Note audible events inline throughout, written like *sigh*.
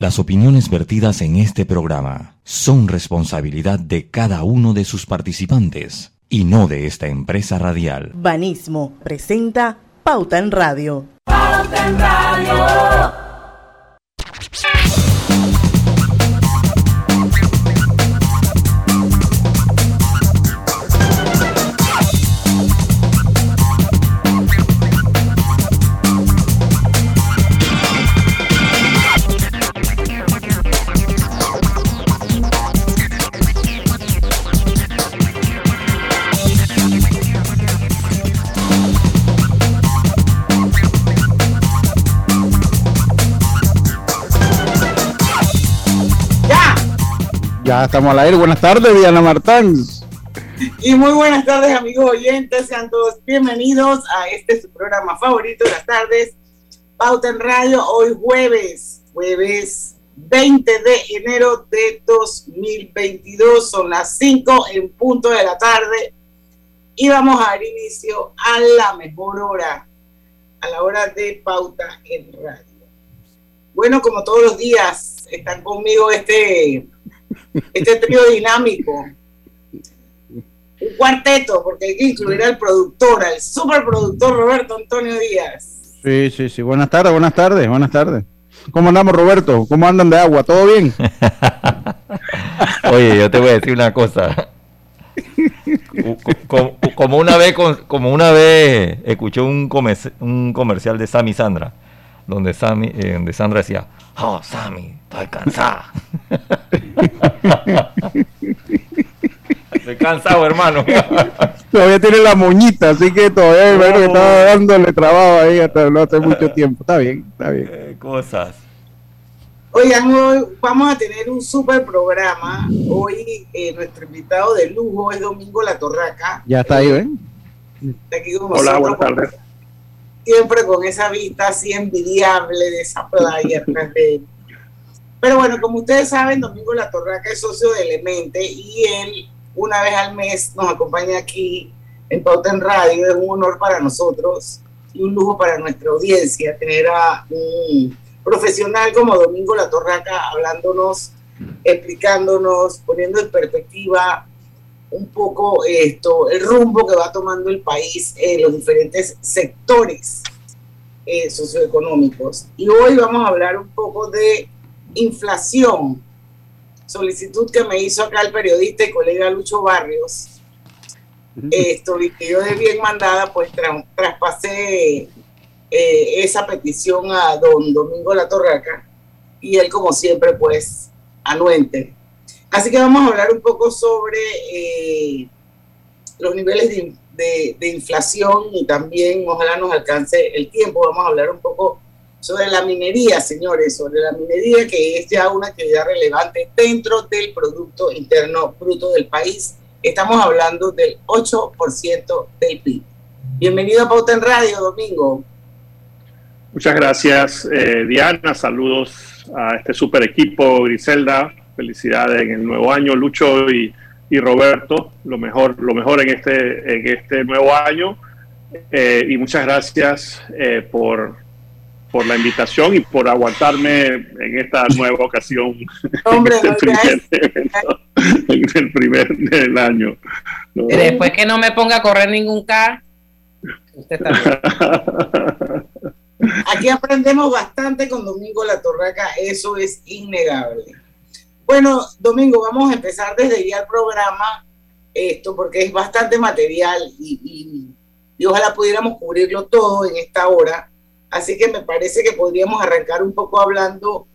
Las opiniones vertidas en este programa son responsabilidad de cada uno de sus participantes y no de esta empresa radial. Banismo presenta Pauta en Radio. Pauta en Radio. Ya estamos al aire. Buenas tardes, Diana Martán. Y muy buenas tardes, amigos oyentes. Sean todos bienvenidos a este su programa favorito de las tardes, Pauta en Radio. Hoy jueves, jueves 20 de enero de 2022. Son las 5 en punto de la tarde. Y vamos a dar inicio a la mejor hora, a la hora de Pauta en Radio. Bueno, como todos los días, están conmigo este este trío dinámico. Un cuarteto, porque hay que incluir al productor, al superproductor Roberto Antonio Díaz. Sí, sí, sí. Buenas tardes, buenas tardes, buenas tardes. ¿Cómo andamos, Roberto? ¿Cómo andan de agua? ¿Todo bien? *laughs* Oye, yo te voy a decir una cosa. Como, una vez, como una vez escuché un, un comercial de Sammy Sandra, donde, Sammy, eh, donde Sandra decía, oh, Sammy, estoy cansada. estoy cansado, hermano. todavía tiene la moñita, así que todavía oh. que estaba dándole trabajo ahí hasta no hace mucho *laughs* tiempo. Está bien, está bien. cosas. Oigan, hoy vamos a tener un super programa. Hoy eh, nuestro invitado de lujo es Domingo La Torraca. Ya está ahí, ¿ven? Hola, buenas tardes siempre con esa vista así envidiable de esa playa *laughs* Pero bueno, como ustedes saben, Domingo La Torraca es socio de Elemente y él una vez al mes nos acompaña aquí en Pauta en Radio. Es un honor para nosotros y un lujo para nuestra audiencia tener a un profesional como Domingo La Torraca hablándonos, explicándonos, poniendo en perspectiva un poco esto, el rumbo que va tomando el país en los diferentes sectores eh, socioeconómicos. Y hoy vamos a hablar un poco de inflación, solicitud que me hizo acá el periodista y colega Lucho Barrios. Esto, y que yo de bien mandada, pues traspasé eh, esa petición a don Domingo La Torraca y él, como siempre, pues anuente Así que vamos a hablar un poco sobre eh, los niveles de, inflación y también, ojalá nos alcance el tiempo, vamos a hablar un poco sobre la minería, señores, sobre la minería que es ya una actividad relevante dentro del Producto Interno Bruto del país. Estamos hablando del 8% del PIB. Bienvenido a Pauta en Radio, Domingo. Muchas gracias, eh, Diana. Saludos a este super equipo, Griselda, Felicidades en el nuevo año, Lucho y, Roberto. Lo mejor, lo mejor en este, en este nuevo año. Eh, y muchas gracias eh, por, por la invitación y por aguantarme en esta nueva ocasión. Hombre, en el primer del año. Después que no me ponga a correr ningún car, usted Aquí aprendemos bastante con Domingo La Torraca, eso es innegable. Bueno, Domingo, vamos a empezar desde ya el programa, esto porque es bastante material y, ojalá pudiéramos cubrirlo todo en esta hora. Así que me parece que podríamos arrancar un poco hablando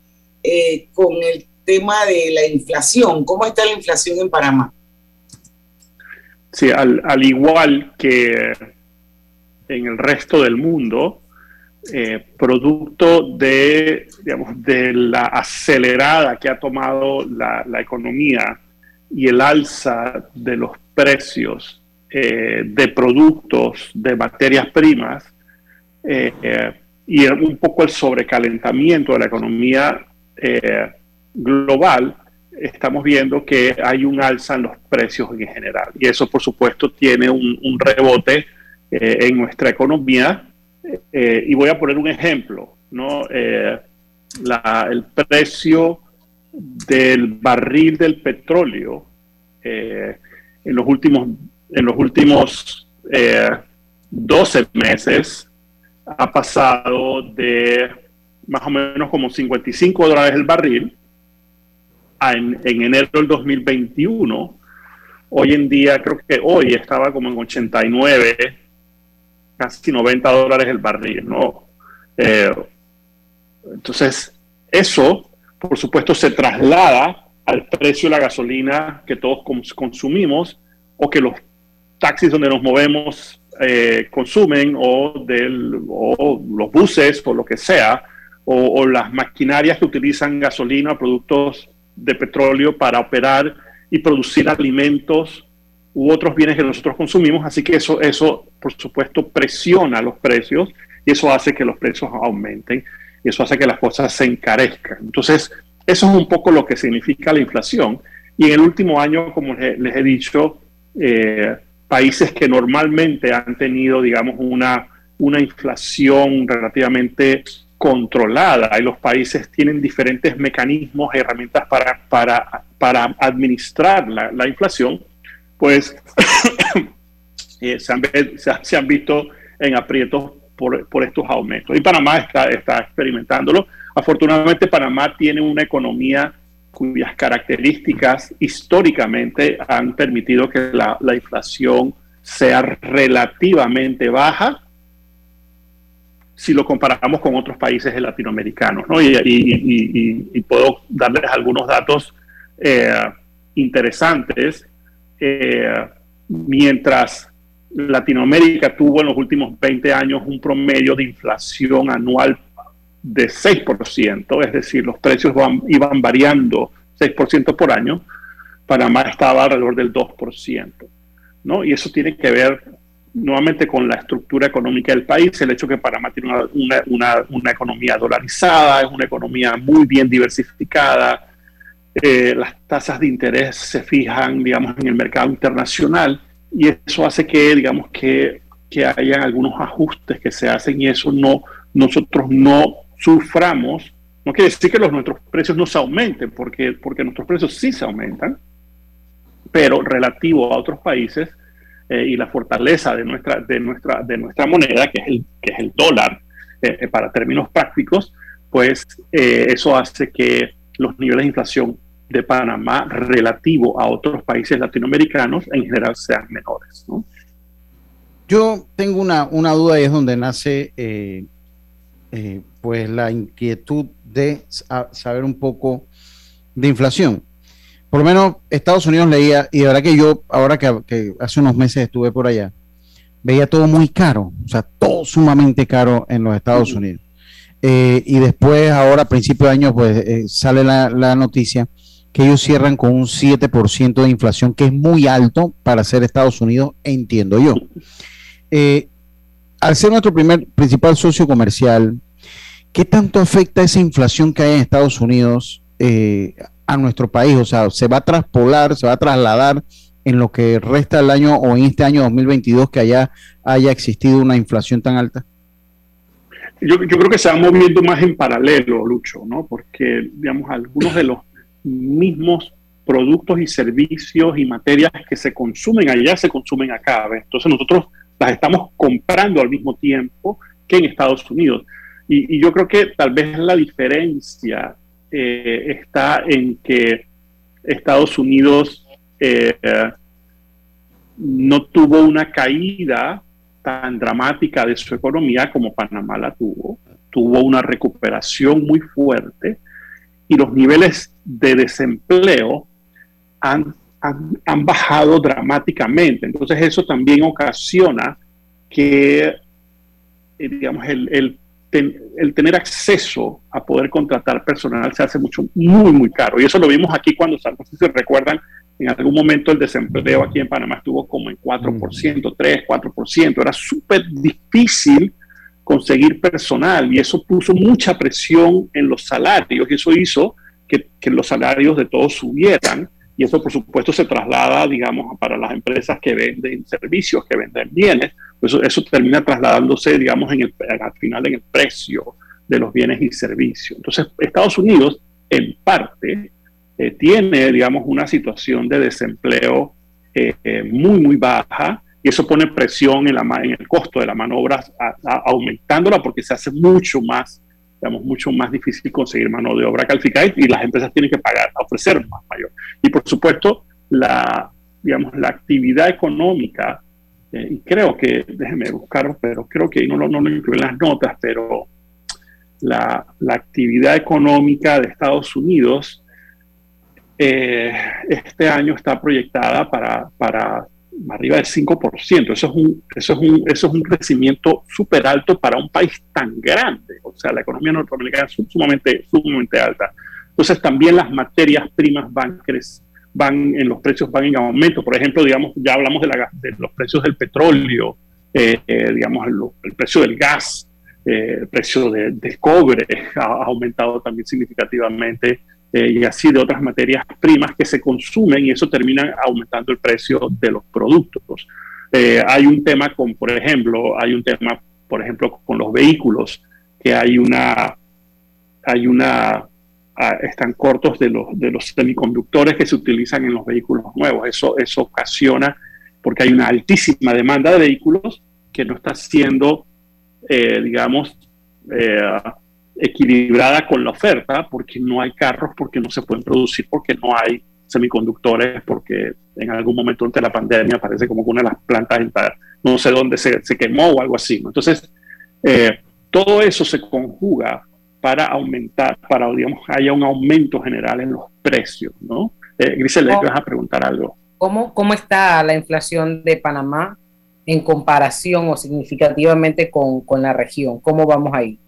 eh, con el tema de la inflación. ¿Cómo está la inflación en Panamá? Sí, al, al igual que en el resto del mundo, eh, producto de, digamos, de la acelerada que ha tomado la, economía y el alza de los precios eh, de productos, de materias primas, eh, y un poco el sobrecalentamiento de la economía global, estamos viendo que hay un alza en los precios en general. Y eso, por supuesto, tiene un, un rebote en nuestra economía eh, y voy a poner un ejemplo, ¿no? Eh, el precio del barril del petróleo eh, en los últimos, en los últimos 12 eh, meses ha pasado de más o menos como 55 dólares el barril en, en enero del 2021. Hoy en día, creo que hoy estaba como en 89, casi 90 dólares el barril, ¿no? Eh, entonces, eso, por supuesto, se traslada al precio de la gasolina que todos consumimos o que los taxis donde nos movemos eh, consumen o, del, los buses o lo que sea, o, las maquinarias que utilizan gasolina o productos de petróleo para operar y producir alimentos u otros bienes que nosotros consumimos. Así que eso, eso, por supuesto, presiona los precios y eso hace que los precios aumenten y eso hace que las cosas se encarezcan. Entonces, eso es un poco lo que significa la inflación. Y en el último año, como les, he dicho, eh, países que normalmente han tenido, digamos, una, una inflación relativamente controlada y los países tienen diferentes mecanismos herramientas para, para, para administrar la, la inflación, pues *coughs* eh, se, han, visto en aprietos por, estos aumentos. Y Panamá está, está experimentándolo. Afortunadamente Panamá tiene una economía cuyas características históricamente han permitido que la, la inflación sea relativamente baja si lo comparamos con otros países latinoamericanos. ¿no? Y, puedo darles algunos datos eh, interesantes. Eh, mientras Latinoamérica tuvo en los últimos 20 años un promedio de inflación anual de 6%, es decir, los precios iban variando 6% por año, Panamá estaba alrededor del 2%. ¿no? Y eso tiene que ver nuevamente con la estructura económica del país, el hecho que Panamá tiene una, economía dolarizada, es una economía muy bien diversificada, eh, las tasas de interés se fijan, digamos, en el mercado internacional y eso hace que, digamos, que, que hayan algunos ajustes que se hacen y eso no, nosotros no suframos. No quiere decir que los, nuestros precios no se aumenten, porque, porque nuestros precios sí se aumentan, pero relativo a otros países eh, y la fortaleza de nuestra, de, nuestra, de nuestra moneda, que es el, que es el dólar, eh, eh, para términos prácticos, pues eso hace que los niveles de inflación de Panamá relativo a otros países latinoamericanos en general sean menores. Yo tengo una, una duda y es donde nace eh, pues la inquietud de saber un poco de inflación. Por lo menos Estados Unidos leía, y de verdad que yo, ahora que, hace unos meses estuve por allá, veía todo muy caro, o sea, todo sumamente caro en los Estados Unidos. Eh, y después, ahora a principio de año, pues eh, sale la, la, noticia que ellos cierran con un 7% de inflación, que es muy alto para ser Estados Unidos, entiendo yo. Eh, al ser nuestro primer principal socio comercial, ¿qué tanto afecta esa inflación que hay en Estados Unidos eh, a nuestro país? O sea, ¿se va a traspolar, se va a trasladar en lo que resta del año o en este año 2022 que haya, haya existido una inflación tan alta? Yo, creo que se va moviendo más en paralelo, Lucho, ¿no? Porque, digamos, algunos de los mismos productos y servicios y materias que se consumen allá se consumen acá. Entonces nosotros las estamos comprando al mismo tiempo que en Estados Unidos. Y, yo creo que tal vez la diferencia eh, está en que Estados Unidos eh, no tuvo una caída tan dramática de su economía como Panamá la tuvo. Tuvo una recuperación muy fuerte y los niveles de desempleo han han, bajado dramáticamente. Entonces eso también ocasiona que, eh, digamos, el, el, el, tener acceso a poder contratar personal se hace mucho, muy, muy caro. Y eso lo vimos aquí cuando, no sé si recuerdan, en algún momento el desempleo aquí en Panamá estuvo como en 4%, 3, 4%. Era súper difícil conseguir personal y eso puso mucha presión en los salarios y eso hizo que, que los salarios de todos subieran y eso por supuesto se traslada, digamos, para las empresas que venden servicios, que venden bienes, pues eso, termina trasladándose, digamos, en el, al final en el precio de los bienes y servicios. Entonces, Estados Unidos, en parte, eh, tiene, digamos, una situación de desempleo eh, eh, muy, muy baja y eso pone presión en, en el costo de la manobra, aumentándola porque se hace mucho más, digamos, mucho más difícil conseguir mano de obra calificada y las empresas tienen que pagar, ofrecer más mayor. Y por supuesto, la, digamos, la actividad económica, y creo que, déjeme buscarlo, pero creo que no, no, lo incluyen las notas, pero la, actividad económica de Estados Unidos eh, este año está proyectada para arriba del 5%. Eso es un, eso es un, eso es un crecimiento súper alto para un país tan grande. O sea, la economía norteamericana es sumamente, sumamente alta. Entonces también las materias primas van, van en los precios van en aumento. Por ejemplo, digamos, ya hablamos de, la, de los precios del petróleo, eh, eh, digamos, el, precio del gas, el precio del cobre ha aumentado también significativamente. Eh, y así de otras materias primas que se consumen y eso termina aumentando el precio de los productos. Eh, hay un tema con, por ejemplo, hay un tema, por ejemplo, con los vehículos, que hay una, hay una, ah, están cortos de los, de los semiconductores que se utilizan en los vehículos nuevos. Eso, eso ocasiona, porque hay una altísima demanda de vehículos que no está siendo, eh, digamos, equilibrada con la oferta, porque no hay carros, porque no se pueden producir, porque no hay semiconductores, porque en algún momento durante la pandemia parece como que una de las plantas, no sé dónde se, se quemó o algo así. Entonces, eh, todo eso se conjuga para aumentar, para, digamos, haya un aumento general en los precios, ¿no? Eh, Grisel, vas a preguntar algo. ¿Cómo, ¿Cómo está la inflación de Panamá en comparación o significativamente con, con la región? ¿Cómo vamos ahí?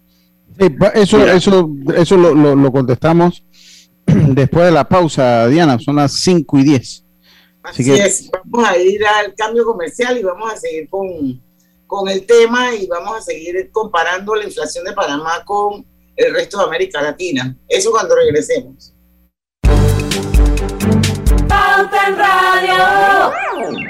Eso, eso, eso lo, contestamos *clears throat* después de la pausa, Diana, son las 5 y 10. Así, es, vamos a ir al cambio comercial y vamos a seguir con, con el tema y vamos a seguir comparando la inflación de Panamá con el resto de América Latina. Eso cuando regresemos. Pauta en Radio.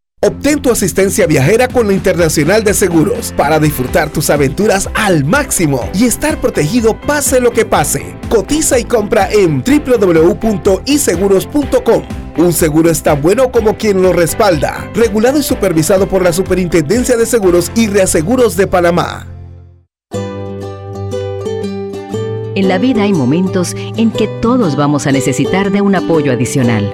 Obtén tu asistencia viajera con la Internacional de Seguros para disfrutar tus aventuras al máximo y estar protegido pase lo que pase. Cotiza y compra en www.iseguros.com. Un seguro es tan bueno como quien lo respalda. Regulado y supervisado por la Superintendencia de Seguros y Reaseguros de Panamá. En la vida hay momentos en que todos vamos a necesitar de un apoyo adicional.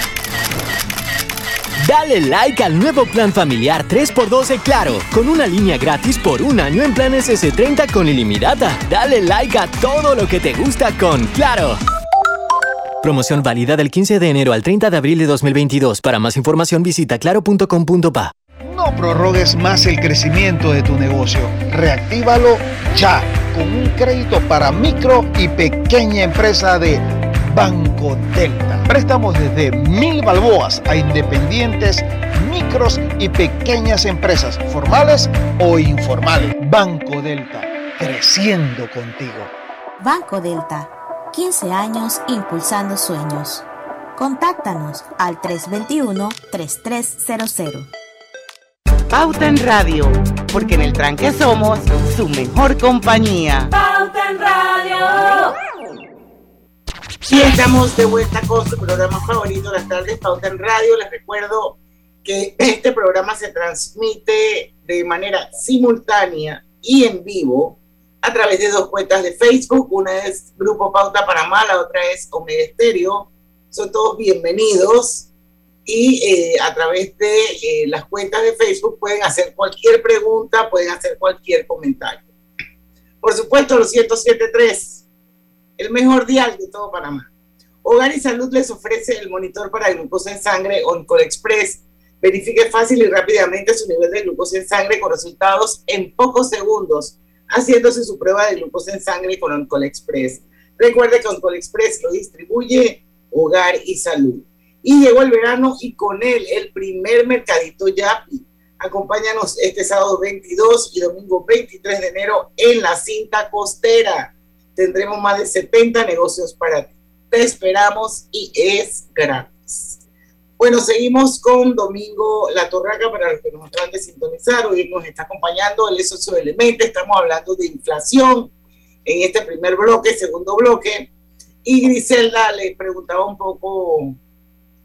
Dale like al nuevo plan familiar 3x12 Claro, con una línea gratis por un año en planes S30 con ilimitada. Dale like a todo lo que te gusta con Claro. Promoción válida del 15 de enero al 30 de abril de 2022. Para más información visita claro.com.pa. No prorrogues más el crecimiento de tu negocio. Reactívalo ya con un crédito para micro y pequeña empresa de Banco Delta. Préstamos desde mil balboas a independientes, micros y pequeñas empresas, formales o informales. Banco Delta, creciendo contigo. Banco Delta, 15 años impulsando sueños. Contáctanos al 321-3300. Pauta en Radio, porque en el tranque somos su mejor compañía. Pauta en Radio. Y estamos de vuelta con su programa favorito, las tardes Pauta en Radio. Les recuerdo que este programa se transmite de manera simultánea y en vivo a través de dos cuentas de Facebook. Una es Grupo Pauta Panamá, la otra es Omega Estéreo. Son todos bienvenidos y eh, a través de eh, las cuentas de Facebook pueden hacer cualquier pregunta, pueden hacer cualquier comentario. Por supuesto, los 107.3, el mejor dial de todo Panamá. Hogar y Salud les ofrece el monitor para glucosa en sangre Oncol Express. Verifique fácil y rápidamente su nivel de glucosa en sangre con resultados en pocos segundos, haciéndose su prueba de glucosa en sangre con Oncol Express. Recuerde que Oncol Express lo distribuye Hogar y Salud. Y llegó el verano y con él el primer mercadito Yapi. Acompáñanos este sábado 22 y domingo 23 de enero en la cinta costera. Tendremos más de 70 negocios para ti. Te esperamos y es gratis. Bueno, seguimos con Domingo La Torraca para los que nos acaban de sintonizar. Hoy nos está acompañando el socio de Elemente. Estamos hablando de inflación en este primer bloque, segundo bloque. Y Griselda le preguntaba un poco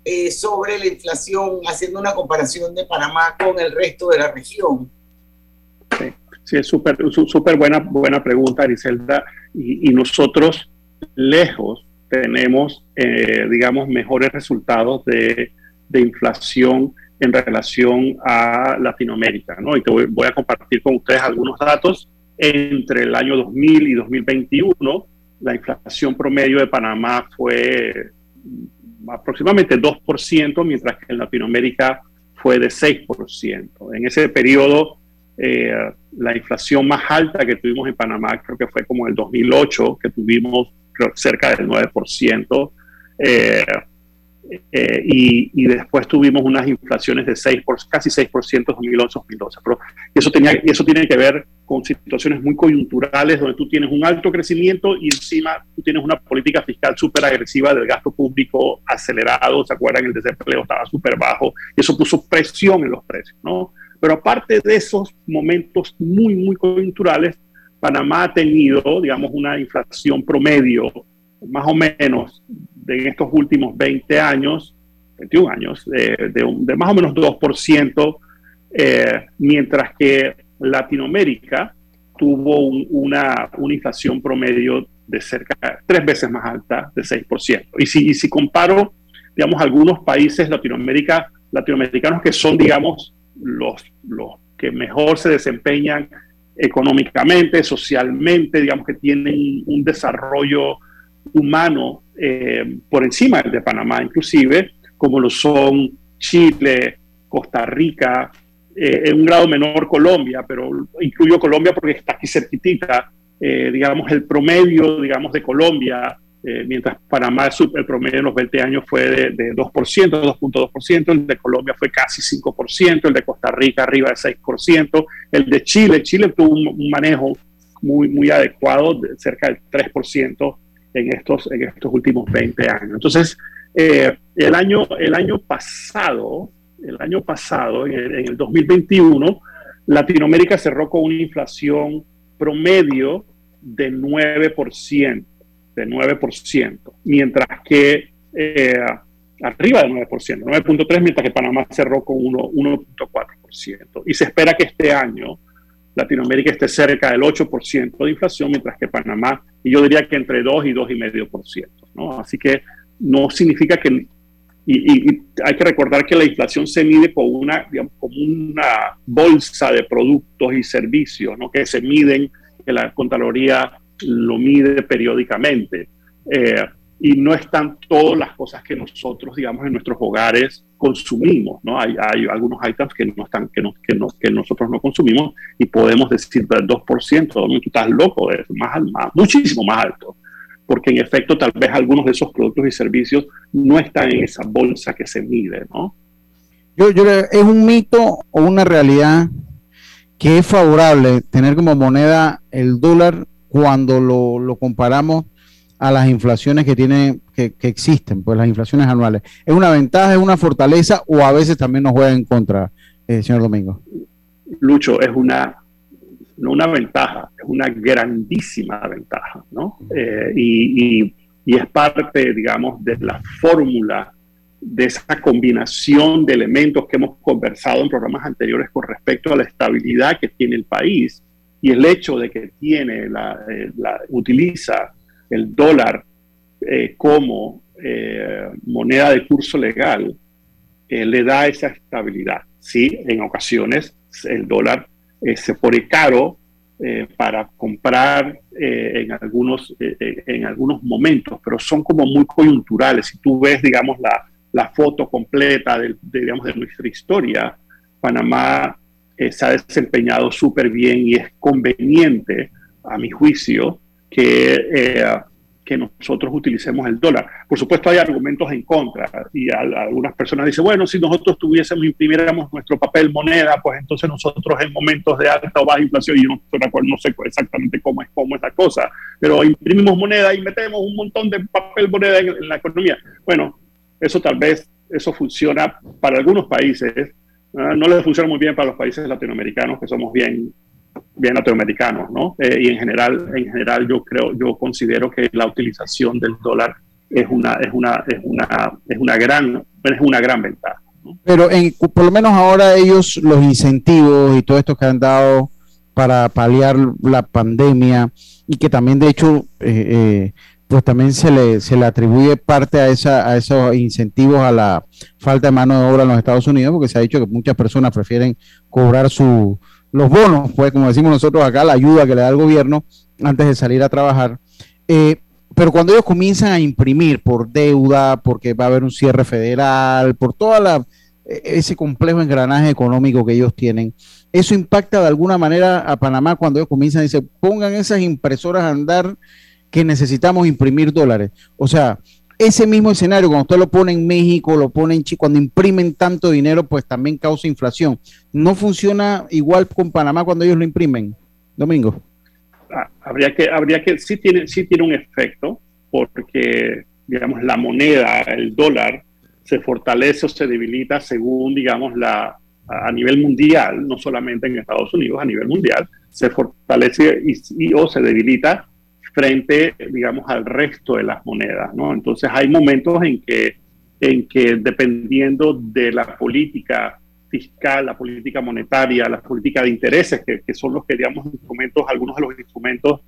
eh, sobre la inflación, haciendo una comparación de Panamá con el resto de la región. Sí, es súper súper buena, buena pregunta, Griselda. Y, nosotros, lejos, tenemos, eh, digamos, mejores resultados de, de, inflación en relación a Latinoamérica. ¿no? Y te voy, voy a compartir con ustedes algunos datos. Entre el año 2000 y 2021, la inflación promedio de Panamá fue aproximadamente 2%, mientras que en Latinoamérica fue de 6%. En ese periodo, eh, la inflación más alta que tuvimos en Panamá creo que fue como el 2008, que tuvimos cerca del 9%. Eh, eh, y, después tuvimos unas inflaciones de 6 por, casi 6% 2011-2012. Pero eso, tenía, eso tiene que ver con situaciones muy coyunturales donde tú tienes un alto crecimiento y encima tú tienes una política fiscal súper agresiva del gasto público acelerado, ¿se acuerdan? El desempleo estaba súper bajo y eso puso presión en los precios, ¿no? Pero aparte de esos momentos muy, muy coyunturales, Panamá ha tenido, digamos, una inflación promedio más o menos de estos últimos 20 años, 21 años, de, de, más o menos 2%, eh, mientras que Latinoamérica tuvo una, una, inflación promedio de cerca tres veces más alta, de 6%. Y si, y si comparo, digamos, algunos países Latinoamérica, latinoamericanos que son, digamos, los, los que mejor se desempeñan económicamente, socialmente, digamos, que tienen un desarrollo humano eh, por encima del de Panamá, inclusive, como lo son Chile, Costa Rica, eh, en un grado menor Colombia, pero incluyo Colombia porque está aquí cerquitita, eh, digamos, el promedio, digamos, de Colombia, mientras Panamá el promedio en los 20 años fue de, de 2%, 2.2%, el de Colombia fue casi 5%, el de Costa Rica arriba de 6%, el de Chile, Chile tuvo un, manejo muy, muy adecuado, de cerca del 3%, en estos, en estos últimos 20 años. Entonces, eh, el, año, el año pasado, el año pasado, en el, 2021, Latinoamérica cerró con una inflación promedio de 9%, de 9%, mientras que eh, arriba del 9%, 9.3%, mientras que Panamá cerró con 1.4%. Y se espera que este año Latinoamérica esté cerca del 8% de inflación, mientras que Panamá, y yo diría que entre 2 y 2,5%. ¿no? Así que no significa que y, hay que recordar que la inflación se mide con una, como una bolsa de productos y servicios, ¿no? que se miden, que la Contraloría lo mide periódicamente. Eh, y no están todas las cosas que nosotros, digamos, en nuestros hogares consumimos, ¿no? Hay, algunos items que no están, que, no, que, no, que nosotros no consumimos y podemos decir del 2%, tú estás loco, es más, más, muchísimo más alto porque en efecto tal vez algunos de esos productos y servicios no están en esa bolsa que se mide, ¿no? Yo, yo, es un mito o una realidad que es favorable tener como moneda el dólar cuando lo, lo comparamos a las inflaciones que tienen, que, que, existen, pues las inflaciones anuales. ¿Es una ventaja, es una fortaleza o a veces también nos juega en contra, eh, señor Domingo? Lucho, es una no una ventaja, es una grandísima ventaja, ¿no? Eh, y, es parte, digamos, de la fórmula de esa combinación de elementos que hemos conversado en programas anteriores con respecto a la estabilidad que tiene el país y el hecho de que tiene la, eh, utiliza el dólar eh, como moneda de curso legal le da esa estabilidad. Sí, en ocasiones el dólar eh, se pone caro eh, para comprar eh, en, algunos, en algunos momentos, pero son como muy coyunturales. Si tú ves, digamos, la, la foto completa de, digamos, de nuestra historia, Panamá se ha desempeñado súper bien y es conveniente, a mi juicio, que que nosotros utilicemos el dólar. Por supuesto hay argumentos en contra y algunas personas dicen, bueno, si nosotros tuviésemos, imprimiéramos nuestro papel moneda, pues entonces nosotros en momentos de alta o baja inflación, y yo no sé exactamente cómo es, cómo es la cosa, pero imprimimos moneda y metemos un montón de papel moneda en, la economía. Bueno, eso tal vez, eso funciona para algunos países, no les funciona muy bien para los países latinoamericanos, que somos bien bien latinoamericanos, ¿no? Eh, y en general, en general yo creo, yo considero que la utilización del dólar es una, es una, es una, es una gran, es una gran ventaja. Pero en, por lo menos ahora ellos los incentivos y todo esto que han dado para paliar la pandemia y que también de hecho eh, eh, pues también se le, se le atribuye parte a, esa, a esos incentivos a la falta de mano de obra en los Estados Unidos porque se ha dicho que muchas personas prefieren cobrar su, los bonos, pues como decimos nosotros acá, la ayuda que le da el gobierno antes de salir a trabajar. Eh, pero cuando ellos comienzan a imprimir por deuda, porque va a haber un cierre federal, por toda e, ese complejo engranaje económico que ellos tienen, eso impacta de alguna manera a Panamá cuando ellos comienzan a decir, pongan esas impresoras a andar que necesitamos imprimir dólares. O sea, ese mismo escenario, cuando usted lo pone en México, lo pone en Chile, cuando imprimen tanto dinero, pues también causa inflación. ¿No funciona igual con Panamá cuando ellos lo imprimen? Domingo. Ah, habría que, habría que, sí tiene, sí tiene un efecto, porque, digamos, la moneda, el dólar, se fortalece o se debilita según, digamos, la, a nivel mundial, no solamente en Estados Unidos, a nivel mundial, se fortalece y o se debilita frente, digamos, al resto de las monedas, ¿no? Entonces hay momentos en que, en que dependiendo de la política fiscal, la política monetaria, la política de intereses, que, son los que, digamos, instrumentos, algunos de los instrumentos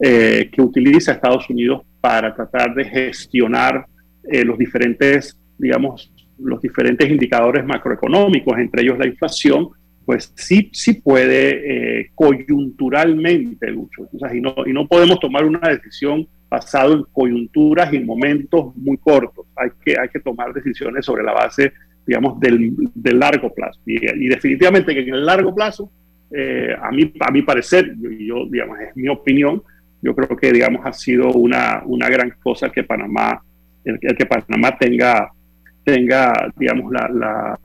eh, que utiliza Estados Unidos para tratar de gestionar eh, los diferentes, digamos, los diferentes indicadores macroeconómicos, entre ellos la inflación, pues sí, sí puede eh, coyunturalmente, Lucho. y, no, y no podemos tomar una decisión basado en coyunturas y en momentos muy cortos. Hay que, hay que tomar decisiones sobre la base, digamos, del, del largo plazo. Y, definitivamente que en el largo plazo, eh, a, mí, a mi parecer, yo, digamos, es mi opinión, yo creo que, digamos, ha sido una, una gran cosa que Panamá, el que Panamá tenga tenga, digamos, la, la,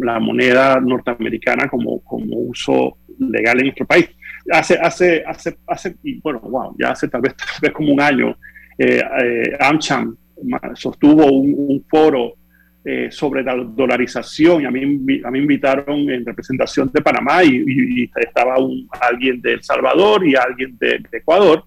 la, moneda norteamericana como, como uso legal en nuestro país. Hace, hace, hace, hace, bueno, wow, ya hace tal vez, tal vez como un año, eh, eh AmCham sostuvo un, foro eh, sobre la dolarización y a mí, a mí invitaron en representación de Panamá y, estaba un, alguien de El Salvador y alguien de Ecuador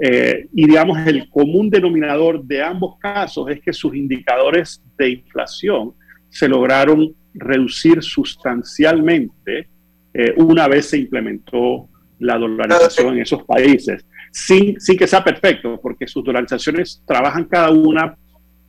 eh, y digamos, el común denominador de ambos casos es que sus indicadores de inflación se lograron reducir sustancialmente eh, una vez se implementó la dolarización en esos países, sin, sin que sea perfecto, porque sus dolarizaciones trabajan cada una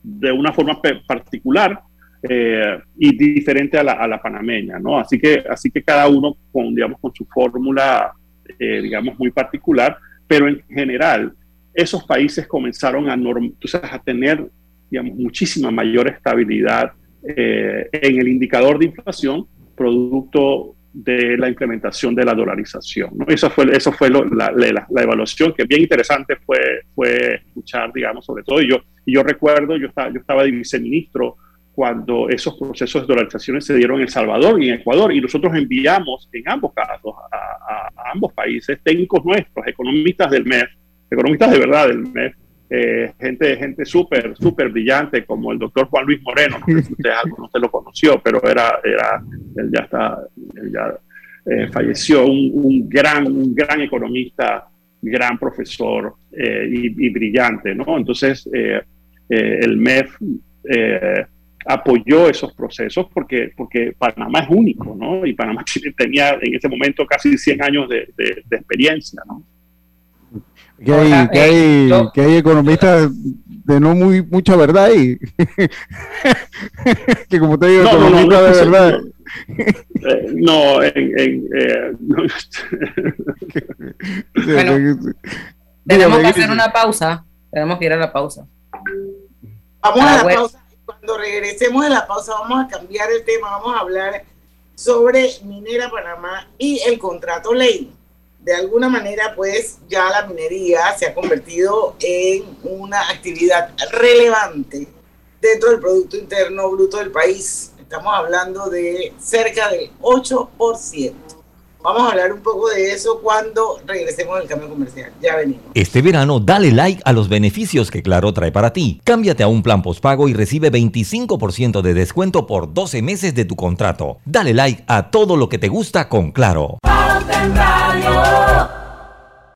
de una forma particular eh, y diferente a la, panameña, ¿no? Así que, así que cada uno con, digamos, con su fórmula, digamos, muy particular, pero en general, esos países comenzaron a, a tener, digamos, muchísima mayor estabilidad eh, en el indicador de inflación, producto de la implementación de la dolarización. ¿no? Eso fue, eso fue la, la, evaluación que bien interesante fue, fue escuchar, digamos, sobre todo. Y yo, y yo recuerdo, yo estaba, yo estaba de viceministro cuando esos procesos de dolarización se dieron en El Salvador y en Ecuador, y nosotros enviamos en ambos casos a, ambos países técnicos nuestros, economistas del MEF, economistas de verdad del MEF, eh, gente, gente súper, súper brillante, como el doctor Juan Luis Moreno, no sé si usted, usted lo conoció, pero era, era, él ya está, él ya eh, falleció, un, gran, un gran economista, gran profesor eh, y, y, brillante, ¿no? Entonces, el MEF apoyó esos procesos porque, porque Panamá es único, ¿no? Y Panamá *laughs* tenía en ese momento casi 100 años de, de, experiencia, ¿no? Que hay, que hay, que hay economistas de no muy mucha verdad ahí. *laughs* que como te digo, no, economistas no, de verdad. Eh, no, en, en eh, *laughs* bueno, tenemos que hacer una pausa. Tenemos que ir a la pausa. Vamos a la pausa cuando regresemos de la pausa vamos a cambiar el tema, vamos a hablar sobre Minera Panamá y el contrato ley. De alguna manera, pues ya la minería se ha convertido en una actividad relevante dentro del Producto Interno Bruto del país. Estamos hablando de cerca del 8%. Vamos a hablar un poco de eso cuando regresemos del cambio comercial. Ya venimos. Este verano, dale like a los beneficios que Claro trae para ti. Cámbiate a un plan postpago y recibe 25% de descuento por 12 meses de tu contrato. Dale like a todo lo que te gusta con Claro.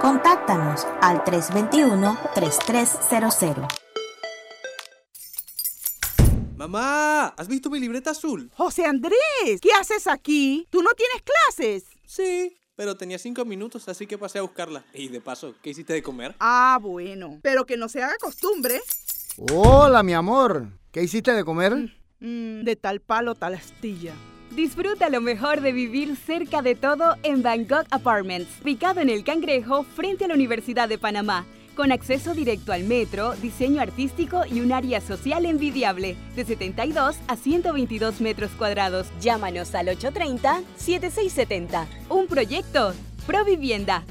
Contáctanos al 321-3300. Mamá, ¿has visto mi libreta azul? José Andrés, ¿qué haces aquí? ¿Tú no tienes clases? Sí, pero tenía cinco minutos, así que pasé a buscarla. Y de paso, ¿qué hiciste de comer? Ah, bueno, pero que no se haga costumbre. Hola, mi amor. ¿Qué hiciste de comer? Mm, de tal palo, tal astilla. Disfruta lo mejor de vivir cerca de todo en Bangkok Apartments, ubicado en el Cangrejo frente a la Universidad de Panamá, con acceso directo al metro, diseño artístico y un área social envidiable, de 72 a 122 metros cuadrados. Llámanos al 830-7670. Un proyecto, Provivienda.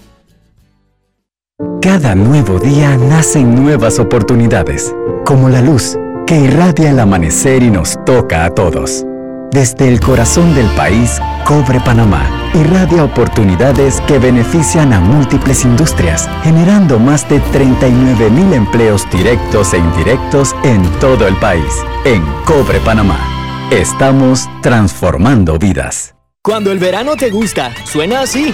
Cada nuevo día nacen nuevas oportunidades, como la luz que irradia el amanecer y nos toca a todos. Desde el corazón del país, Cobre Panamá irradia oportunidades que benefician a múltiples industrias, generando más de 39 mil empleos directos e indirectos en todo el país. En Cobre Panamá, estamos transformando vidas. Cuando el verano te gusta, suena así.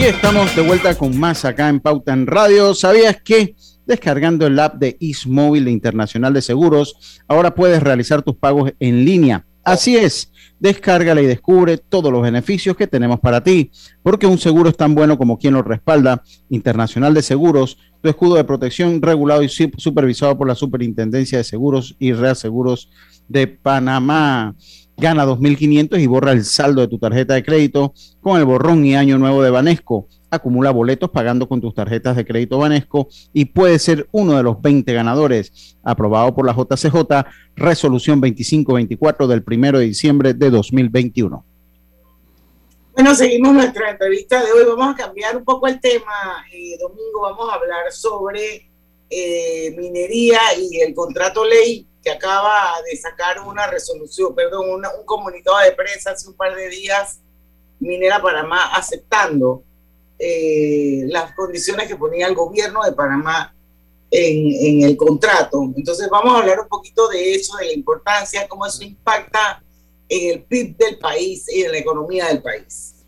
Y estamos de vuelta con más acá en Pauta en Radio. ¿Sabías que descargando el app de Móvil de Internacional de Seguros, ahora puedes realizar tus pagos en línea? Así es, descárgala y descubre todos los beneficios que tenemos para ti, porque un seguro es tan bueno como quien lo respalda. Internacional de Seguros, tu escudo de protección regulado y supervisado por la Superintendencia de Seguros y Reaseguros de Panamá. Gana 2.500 y borra el saldo de tu tarjeta de crédito con el borrón y año nuevo de Banesco. Acumula boletos pagando con tus tarjetas de crédito Banesco y puede ser uno de los 20 ganadores. Aprobado por la JCJ, resolución 2524 del 1 de diciembre de 2021. Bueno, seguimos nuestra entrevista de hoy. Vamos a cambiar un poco el tema. Eh, domingo vamos a hablar sobre eh, minería y el contrato ley que acaba de sacar una resolución, perdón, un comunicado de prensa hace un par de días, Minera Panamá aceptando eh, las condiciones que ponía el gobierno de Panamá en, en, el contrato. Entonces vamos a hablar un poquito de eso, de la importancia, cómo eso impacta en el PIB del país y en la economía del país.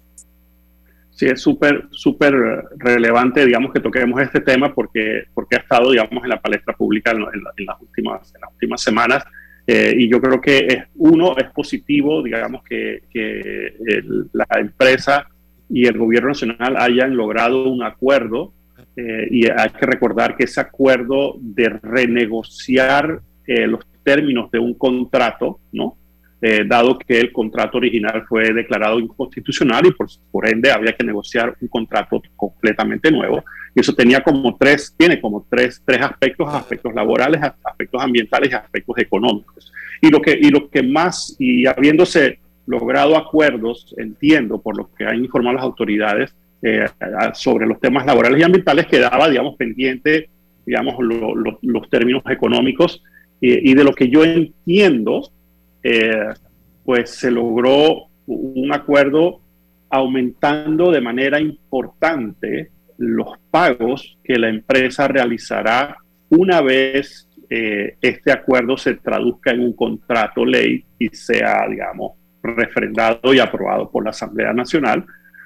Sí, es súper, súper relevante, digamos, que toquemos este tema porque, porque ha estado, digamos, en la palestra pública en, las, últimas, en las últimas semanas. Eh, y yo creo que es, uno, es positivo, digamos, que, que la empresa y el gobierno nacional hayan logrado un acuerdo. Eh, y hay que recordar que ese acuerdo de renegociar eh, los términos de un contrato, ¿no? Eh, dado que el contrato original fue declarado inconstitucional y por, por, ende había que negociar un contrato completamente nuevo. Y eso tenía como tres, tiene como tres, tres aspectos, aspectos laborales, aspectos ambientales y aspectos económicos. Y lo que, y lo que más, y habiéndose logrado acuerdos, entiendo, por lo que han informado las autoridades eh, sobre los temas laborales y ambientales, quedaba, digamos, pendiente, digamos, los términos económicos. y de lo que yo entiendo, eh, pues se logró un acuerdo aumentando de manera importante los pagos que la empresa realizará una vez eh, este acuerdo se traduzca en un contrato ley y sea, digamos, refrendado y aprobado por la Asamblea Nacional,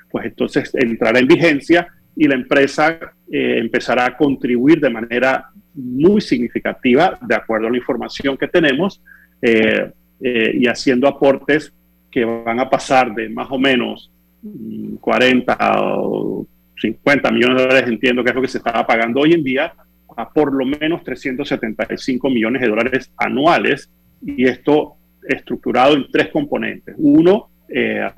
pues entonces entrará en vigencia y la empresa eh, empezará a contribuir de manera muy significativa, de acuerdo a la información que tenemos, y haciendo aportes que van a pasar de más o menos 40 mm, o 50 millones de dólares, entiendo que es lo que se estaba pagando hoy en día, a por lo menos 375 millones de dólares anuales, y esto estructurado en tres componentes. Uno, eh,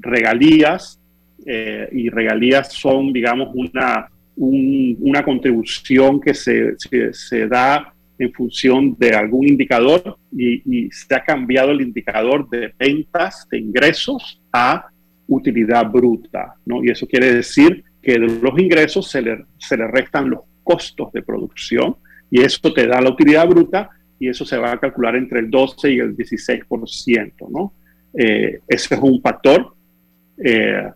regalías, eh, y regalías son, digamos, una, una contribución que se, se, se da en función de algún indicador y, se ha cambiado el indicador de ventas, de ingresos a utilidad bruta, ¿no? Y eso quiere decir que de los ingresos se le, se le restan los costos de producción y eso te da la utilidad bruta y eso se va a calcular entre el 12 y el 16%, ¿no? Eh, ese es un factor. Eh,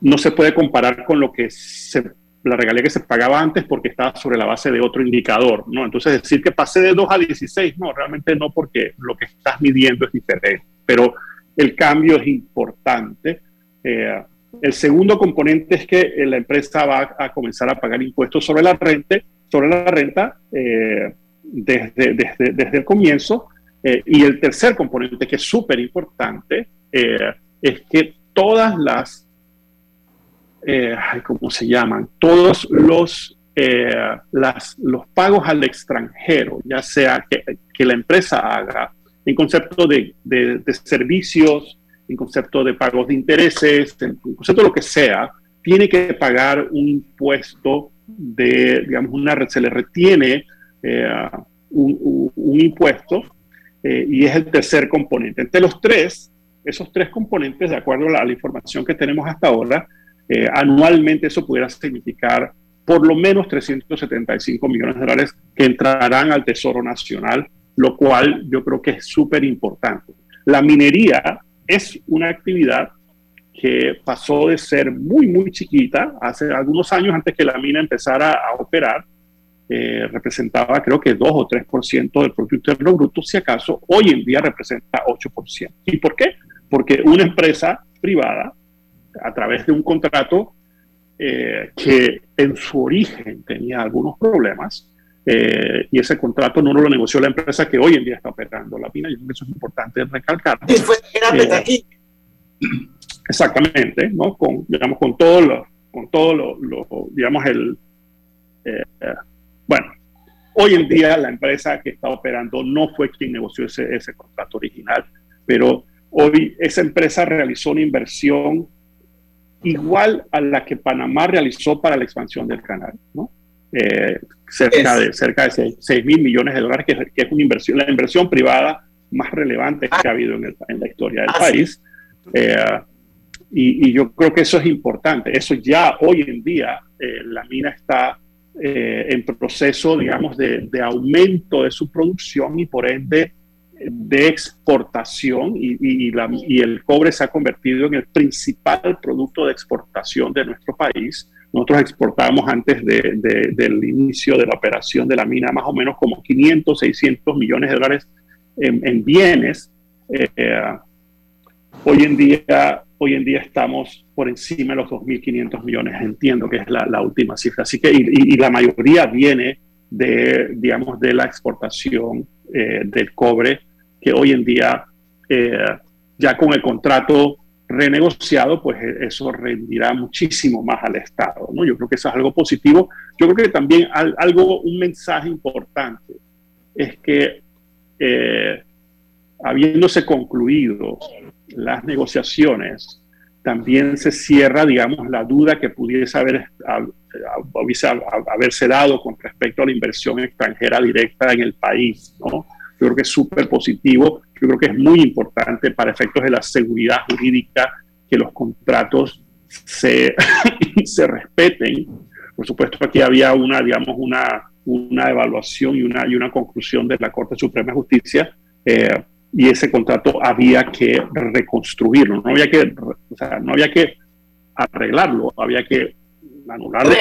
no se puede comparar con lo que se la regalía que se pagaba antes porque estaba sobre la base de otro indicador, ¿no? Entonces decir que pasé de 2 a 16, no, realmente no, porque lo que estás midiendo es diferente, pero el cambio es importante. Eh, el segundo componente es que eh, la empresa va a comenzar a pagar impuestos sobre la renta, sobre la renta eh, desde, desde, desde, el comienzo. y el tercer componente, que es súper importante, es que todas las eh, ¿cómo se llaman? Todos los, eh, los pagos al extranjero, ya sea que, la empresa haga en concepto de, de, servicios, en concepto de pagos de intereses, en concepto de lo que sea, tiene que pagar un impuesto de, digamos, una, se le retiene eh, un, impuesto y es el tercer componente. Entre los tres, esos tres componentes, de acuerdo a la información que tenemos hasta ahora, eh, anualmente eso pudiera significar por lo menos 375 millones de dólares que entrarán al Tesoro Nacional, lo cual yo creo que es súper importante. La minería es una actividad que pasó de ser muy, muy chiquita hace algunos años antes que la mina empezara a operar. Eh, representaba creo que 2 o 3% del Producto Interno Bruto, si acaso hoy en día representa 8%. ¿Y por qué? Porque una empresa privada a través de un contrato eh, que en su origen tenía algunos problemas eh, y ese contrato no lo negoció la empresa que hoy en día está operando la mina. Y eso es importante recalcar. Y fue eh, *clears throat* Exactamente, ¿no? Con, digamos, con todo lo, con todo lo, digamos, el, bueno, hoy en día la empresa que está operando no fue quien negoció ese, ese contrato original pero hoy esa empresa realizó una inversión igual a la que Panamá realizó para la expansión del canal, ¿no? Eh, cerca, de, cerca de 6, mil millones de dólares, que, es una inversión, la inversión privada más relevante que ha habido en, la historia del país. Eh, y, yo creo que eso es importante. Eso ya hoy en día, eh, la mina está en proceso, digamos, de, de, aumento de su producción y por ende de exportación y, la, y, el cobre se ha convertido en el principal producto de exportación de nuestro país. Nosotros exportábamos antes de, del inicio de la operación de la mina más o menos como 500, 600 millones de dólares en, bienes. Eh, hoy, en día, hoy en día estamos por encima de los 2.500 millones, entiendo que es la, última cifra. Así que, y, la mayoría viene de, digamos, de la exportación eh, del cobre que hoy en día, eh, ya con el contrato renegociado, pues eh, eso rendirá muchísimo más al Estado. ¿no? Yo creo que eso es algo positivo. Yo creo que también algo, un mensaje importante es que eh, habiéndose concluido las negociaciones, también se cierra, digamos, la duda que pudiese haber, haberse dado con respecto a la inversión extranjera directa en el país, ¿no? Yo creo que es súper positivo. Yo creo que es muy importante para efectos de la seguridad jurídica que los contratos se, *laughs* se respeten. Por supuesto, aquí había una, digamos, una, una evaluación y una, y una conclusión de la Corte Suprema de Justicia. Eh, y ese contrato había que reconstruirlo, no había que, o sea, no había que arreglarlo, había que anularlo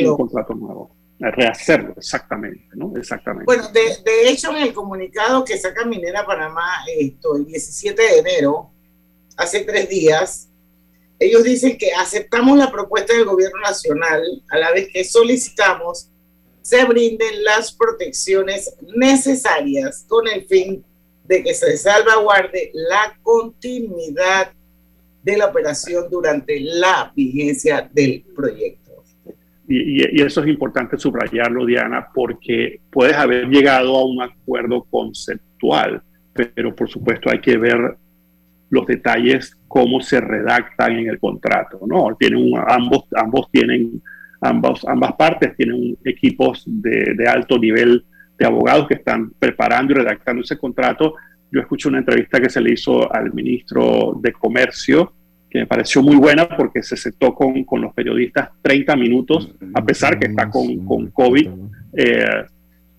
y un contrato nuevo rehacerlo, exactamente, ¿no? Exactamente. Bueno, de, hecho, en el comunicado que saca Minera Panamá esto, el 17 de enero, hace tres días, ellos dicen que aceptamos la propuesta del gobierno nacional a la vez que solicitamos se brinden las protecciones necesarias con el fin de que se salvaguarde la continuidad de la operación durante la vigencia del proyecto. Y, eso es importante subrayarlo, Diana, porque puedes haber llegado a un acuerdo conceptual, pero por supuesto hay que ver los detalles, cómo se redactan en el contrato, ¿no? Tienen ambos, ambos tienen, ambos, ambas partes tienen equipos de, de alto nivel de abogados que están preparando y redactando ese contrato. Yo escuché una entrevista que se le hizo al ministro de Comercio, que me pareció muy buena porque se sentó con, con los periodistas 30 minutos, a pesar que está con, con COVID, eh,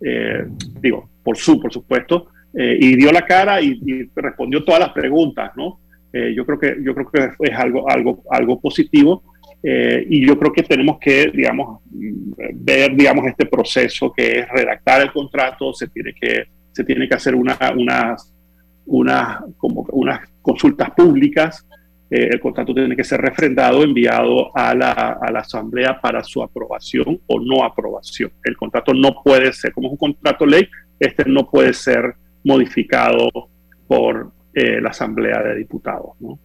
eh, digo, por su, por supuesto, eh, y dio la cara y, respondió todas las preguntas, ¿no? yo creo que yo creo que es algo algo algo positivo y yo creo que tenemos que digamos ver digamos este proceso que es redactar el contrato se tiene que se tiene que hacer una, unas una, como unas consultas públicas eh, el contrato tiene que ser refrendado, enviado a la, a la, Asamblea para su aprobación o no aprobación. El contrato no puede ser, como es un contrato ley, este no puede ser modificado por eh, la Asamblea de Diputados. ¿no?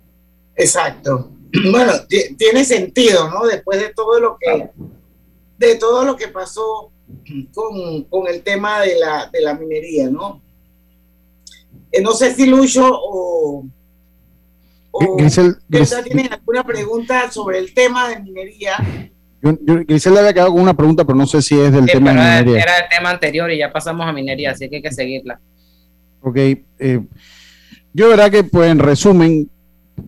Exacto. *clears throat* Bueno, tiene sentido, ¿no? Después de todo lo que, de todo lo que pasó con, con el tema de la, de la minería, ¿no? Eh, no sé si Lucho o Grisel, ¿Tienen alguna pregunta sobre el tema de minería? Yo, Grisel le había quedado con una pregunta, pero no sé si es del tema de minería. Era el tema anterior y ya pasamos a minería, así que hay que seguirla. Ok. Eh, yo verá que, pues, en resumen,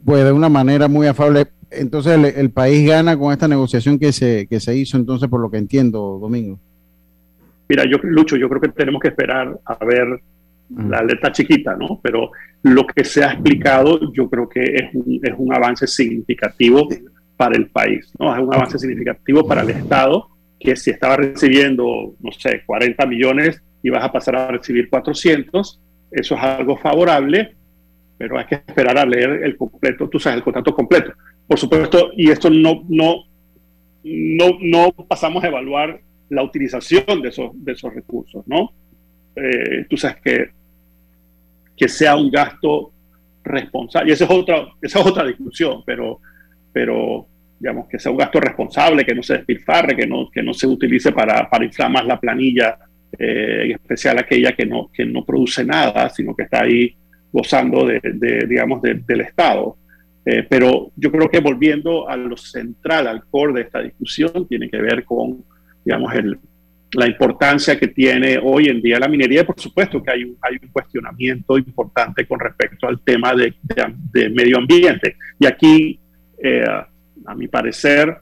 pues de una manera muy afable, entonces el, país gana con esta negociación que se, que se hizo, entonces, por lo que entiendo, Domingo. Mira, yo, Lucho, yo creo que tenemos que esperar a ver la letra chiquita, ¿no? Pero lo que se ha explicado yo creo que es un, es un avance significativo para el país, ¿no? Es un avance significativo para el Estado, que si estaba recibiendo, no sé, 40 millones y vas a pasar a recibir 400, eso es algo favorable, pero hay que esperar a leer el completo, tú sabes, el contrato completo. Por supuesto, y esto no, no, no, no pasamos a evaluar la utilización de esos, de esos recursos, ¿no? Eh, tú sabes que que sea un gasto responsable. Y esa es otra, esa es otra discusión, pero, pero digamos, que sea un gasto responsable, que no se despilfarre, que no, que no se utilice para, para inflar más la planilla, eh, en especial aquella que no, que no produce nada, sino que está ahí gozando de, digamos, del Estado. Eh, pero yo creo que volviendo a lo central, al core de esta discusión, tiene que ver con, digamos, el, la importancia que tiene hoy en día la minería. Por supuesto que hay un, hay un cuestionamiento importante con respecto al tema de, de, medio ambiente. Y aquí, eh, a mi parecer,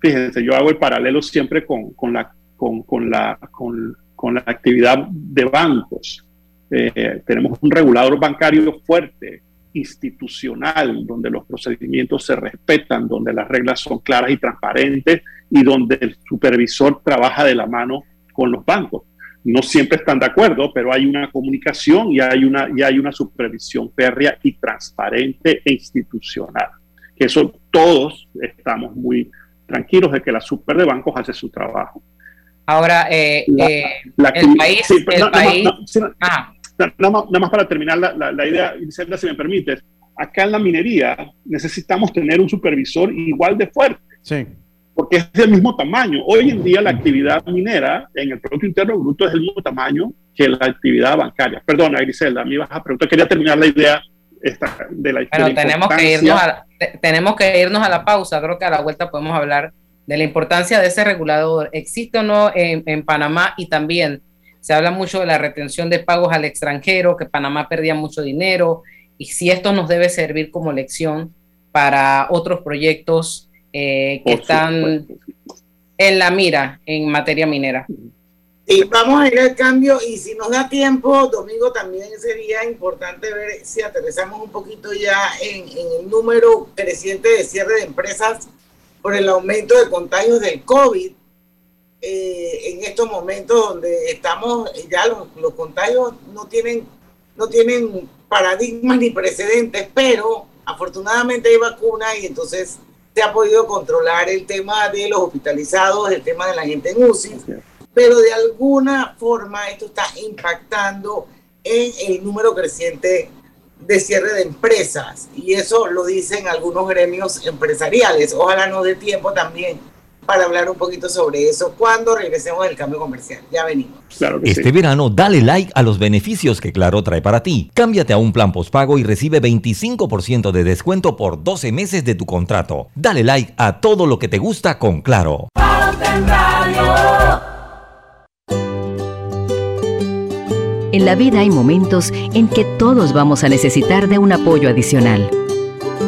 fíjense, yo hago el paralelo siempre con, con la, con, con, la, con, con la actividad de bancos. Eh, tenemos un regulador bancario fuerte, institucional, donde los procedimientos se respetan, donde las reglas son claras y transparentes y donde el supervisor trabaja de la mano con los bancos. No siempre están de acuerdo, pero hay una comunicación y hay una, y hay una supervisión férrea y transparente e institucional. Que eso todos estamos muy tranquilos de que la super de bancos hace su trabajo. Ahora, eh, eh, el país, el país nada, más, para terminar la, la, idea, si me permites, acá en la minería necesitamos tener un supervisor igual de fuerte. Sí. Porque es del mismo tamaño. Hoy en día la actividad minera en el Producto Interno Bruto es del mismo tamaño que la actividad bancaria. Perdona, Griselda, me ibas a preguntar. Quería terminar la idea esta, de la Pero tenemos que, irnos a, tenemos que irnos a la pausa. Creo que a la vuelta podemos hablar de la importancia de ese regulador. ¿Existe o no en, en Panamá? Y también se habla mucho de la retención de pagos al extranjero, que Panamá perdía mucho dinero, y si esto nos debe servir como lección para otros proyectos eh, que están en la mira en materia minera. Y vamos a ir al cambio y si nos da tiempo, Domingo, también sería importante ver si aterrizamos un poquito ya en, en el número creciente de cierre de empresas por el aumento de contagios del COVID eh, en estos momentos donde estamos, ya los, contagios no tienen, no tienen paradigmas ni precedentes, pero afortunadamente hay vacuna y entonces se ha podido controlar el tema de los hospitalizados, el tema de la gente en UCI, pero de alguna forma esto está impactando en el número creciente de cierre de empresas. Y eso lo dicen algunos gremios empresariales. Ojalá nos dé tiempo también para hablar un poquito sobre eso cuando regresemos del cambio comercial. Ya venimos. este verano, dale like a los beneficios que Claro trae para ti. Cámbiate a un plan postpago y recibe 25% de descuento por 12 meses de tu contrato. Dale like a todo lo que te gusta con Claro. En la vida hay momentos en que todos vamos a necesitar de un apoyo adicional.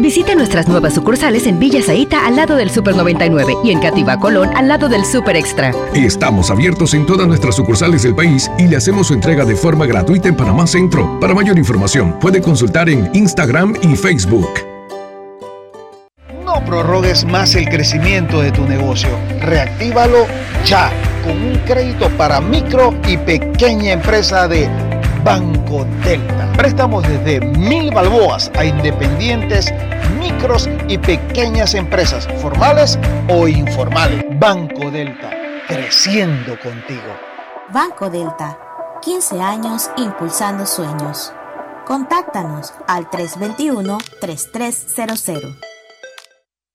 Visite nuestras nuevas sucursales en Villa Zaita al lado del Super 99 y en Cativa Colón al lado del Super Extra. Estamos abiertos en todas nuestras sucursales del país y le hacemos su entrega de forma gratuita en Panamá Centro. Para mayor información, puede consultar en Instagram y Facebook. No prorrogues más el crecimiento de tu negocio. Reactívalo ya con un crédito para micro y pequeña empresa de Banco Delta. Préstamos desde mil balboas a independientes, micros y pequeñas empresas, formales o informales. Banco Delta, creciendo contigo. Banco Delta, 15 años impulsando sueños. Contáctanos al 321-3300.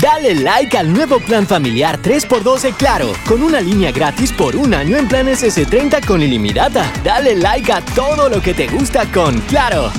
Dale like al nuevo plan familiar 3x2 de Claro, con una línea gratis por un año en planes S30 con ilimitada. Dale like a todo lo que te gusta con Claro.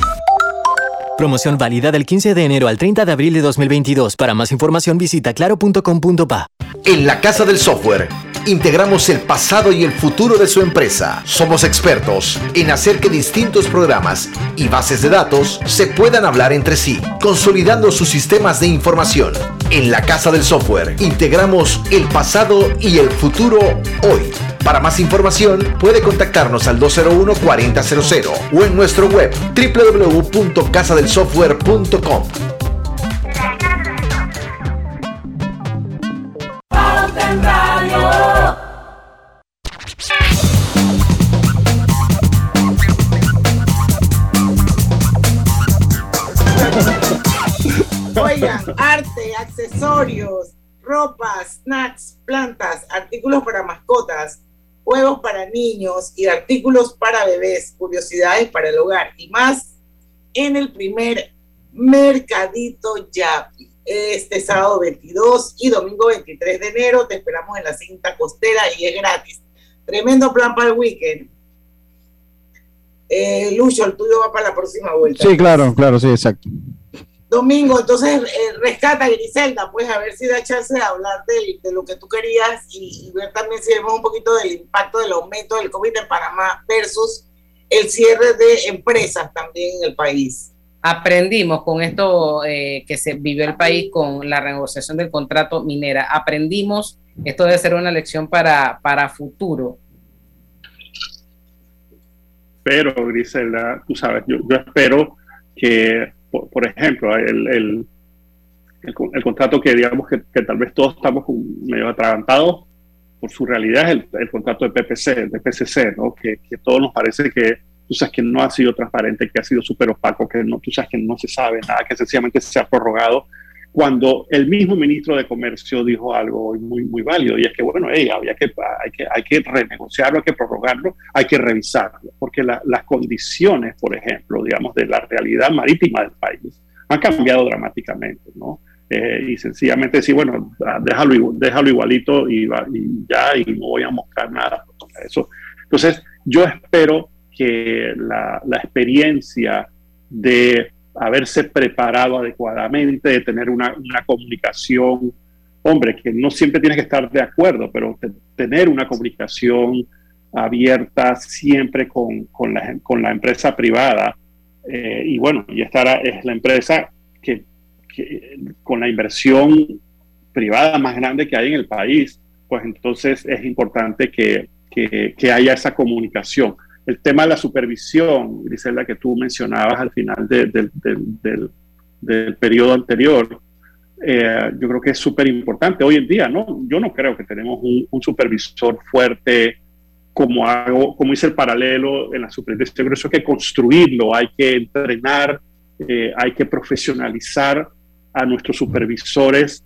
Promoción válida del 15 de enero al 30 de abril de 2022. Para más información visita claro.com.pa. En la Casa del Software integramos el pasado y el futuro de su empresa. Somos expertos en hacer que distintos programas y bases de datos se puedan hablar entre sí, consolidando sus sistemas de información. En la Casa del Software integramos el pasado y el futuro hoy. Para más información puede contactarnos al 201-4000 o en nuestro web www.casadelsoftware.com. accesorios, ropa, snacks, plantas, artículos para mascotas, juegos para niños y artículos para bebés, curiosidades para el hogar y más en el primer Mercadito Yapi. Este sábado 22 y domingo 23 de enero te esperamos en la cinta costera y es gratis. Tremendo plan para el weekend. Eh, Lucho, el tuyo va para la próxima vuelta. Sí, claro, claro, sí, exacto. Domingo, entonces eh, rescata Griselda, pues a ver si da chance de hablar de, lo que tú querías y, ver también si vemos un poquito del impacto del aumento del COVID en Panamá versus el cierre de empresas también en el país. Aprendimos con esto eh, que se vivió el país con la renegociación del contrato minera. Aprendimos, esto debe ser una lección para, para futuro. Pero, Griselda, tú sabes, yo, yo espero que por, ejemplo, el, el, el, contrato que digamos que, tal vez todos estamos medio atragantados por su realidad es el, contrato de PPC, de PCC, ¿no? Que, que todo nos parece que tú sabes que no ha sido transparente, que ha sido súper opaco, que no, tú sabes que no se sabe nada, que sencillamente se ha prorrogado cuando el mismo ministro de Comercio dijo algo muy, muy válido, y es que, bueno, había que, hay, que, hay que renegociarlo, hay que prorrogarlo, hay que revisarlo, porque las condiciones, por ejemplo, digamos, de la realidad marítima del país han cambiado dramáticamente, ¿no? Eh, y sencillamente decir, bueno, ah, déjalo, déjalo igualito y, y, ya, y no voy a mostrar nada. Eso. Entonces, yo espero que la, la experiencia de haberse preparado adecuadamente, de tener una, comunicación, hombre, que no siempre tienes que estar de acuerdo, pero tener una comunicación abierta siempre con, la, con la empresa privada. Eh, y bueno, y esta es la empresa que, con la inversión privada más grande que hay en el país, pues entonces es importante que, que haya esa comunicación. El tema de la supervisión, Griselda, que tú mencionabas al final del, periodo anterior, eh, yo creo que es súper importante. Hoy en día, ¿no? Yo no creo que tenemos un, supervisor fuerte como hago, como hice el paralelo en la superintendencia. Yo creo que eso hay que construirlo, hay que entrenar, eh, hay que profesionalizar a nuestros supervisores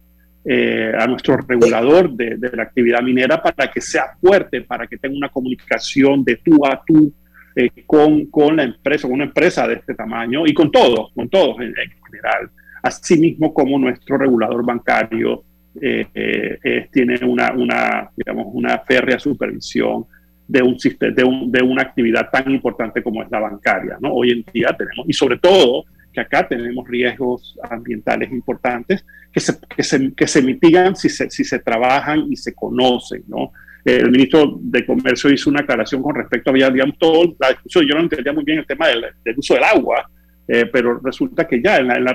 eh, a nuestro regulador de, la actividad minera para que sea fuerte, para que tenga una comunicación de tú a tú eh, con, con, la empresa, con una empresa de este tamaño y con todos, con todos en, general. Asimismo como nuestro regulador bancario eh, tiene una, una, digamos, una férrea supervisión de, un, de, de una actividad tan importante como es la bancaria. ¿no? Hoy en día tenemos, y sobre todo que acá tenemos riesgos ambientales importantes que se, que se, que se mitigan si se, si se trabajan y se conocen, ¿no? El ministro de Comercio hizo una aclaración con respecto a, digamos, todo la discusión. Yo no entendía muy bien el tema del, uso del agua, eh, pero resulta que ya en la, en la